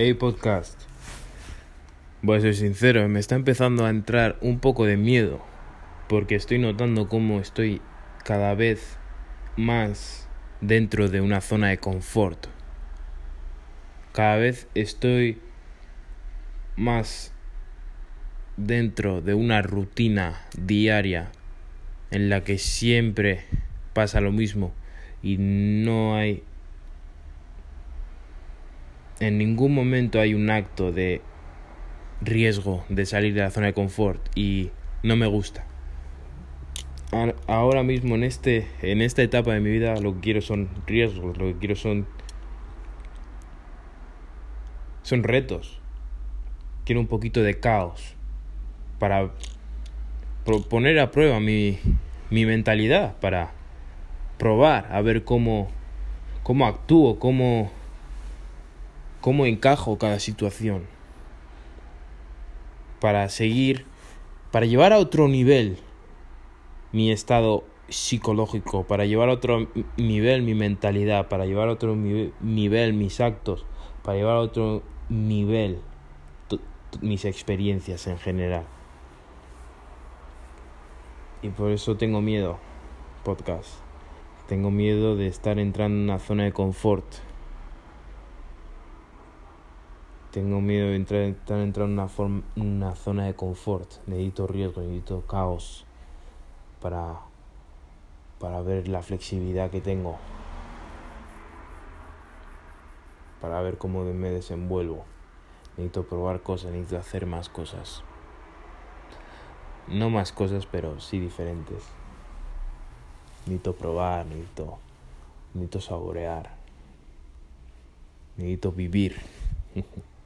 Hey podcast. Voy a ser sincero, me está empezando a entrar un poco de miedo porque estoy notando cómo estoy cada vez más dentro de una zona de confort. Cada vez estoy más dentro de una rutina diaria en la que siempre pasa lo mismo y no hay en ningún momento hay un acto de riesgo de salir de la zona de confort y no me gusta. Ahora mismo en este en esta etapa de mi vida lo que quiero son riesgos, lo que quiero son son retos. Quiero un poquito de caos para poner a prueba mi mi mentalidad para probar a ver cómo cómo actúo, cómo cómo encajo cada situación para seguir, para llevar a otro nivel mi estado psicológico, para llevar a otro nivel mi mentalidad, para llevar a otro nivel mis actos, para llevar a otro nivel mis experiencias en general. Y por eso tengo miedo, podcast. Tengo miedo de estar entrando en una zona de confort tengo miedo de entrar, entrar en una, una zona de confort. Necesito riesgo, necesito caos para, para ver la flexibilidad que tengo. Para ver cómo me desenvuelvo. Necesito probar cosas, necesito hacer más cosas. No más cosas, pero sí diferentes. Necesito probar, necesito, necesito saborear. Necesito vivir.